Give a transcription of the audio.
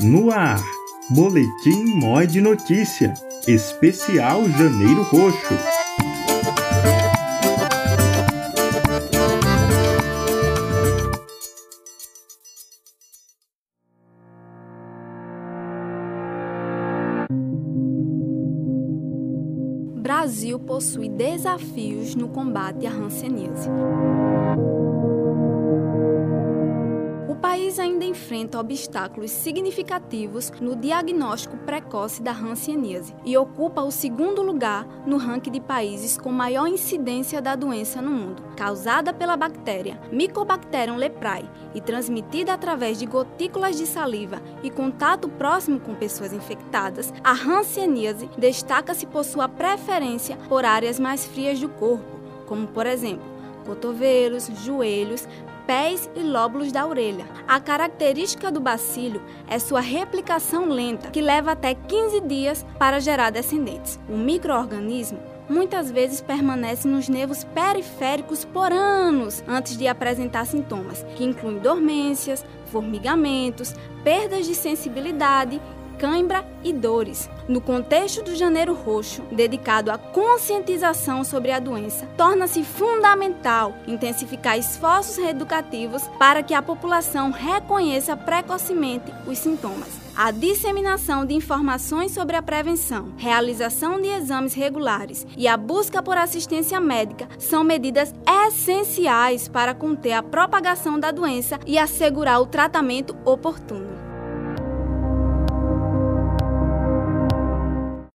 No ar, Boletim Mói de Notícia, especial Janeiro Roxo. Brasil possui desafios no combate à hanseníase. Ainda enfrenta obstáculos significativos no diagnóstico precoce da hanseníase e ocupa o segundo lugar no ranking de países com maior incidência da doença no mundo. Causada pela bactéria Mycobacterium leprae e transmitida através de gotículas de saliva e contato próximo com pessoas infectadas, a hanseníase destaca-se por sua preferência por áreas mais frias do corpo, como por exemplo cotovelos, joelhos, pés e lóbulos da orelha. A característica do bacilo é sua replicação lenta, que leva até 15 dias para gerar descendentes. O microorganismo muitas vezes permanece nos nervos periféricos por anos antes de apresentar sintomas, que incluem dormências, formigamentos, perdas de sensibilidade cãibra e dores. No contexto do Janeiro Roxo, dedicado à conscientização sobre a doença, torna-se fundamental intensificar esforços reeducativos para que a população reconheça precocemente os sintomas. A disseminação de informações sobre a prevenção, realização de exames regulares e a busca por assistência médica são medidas essenciais para conter a propagação da doença e assegurar o tratamento oportuno.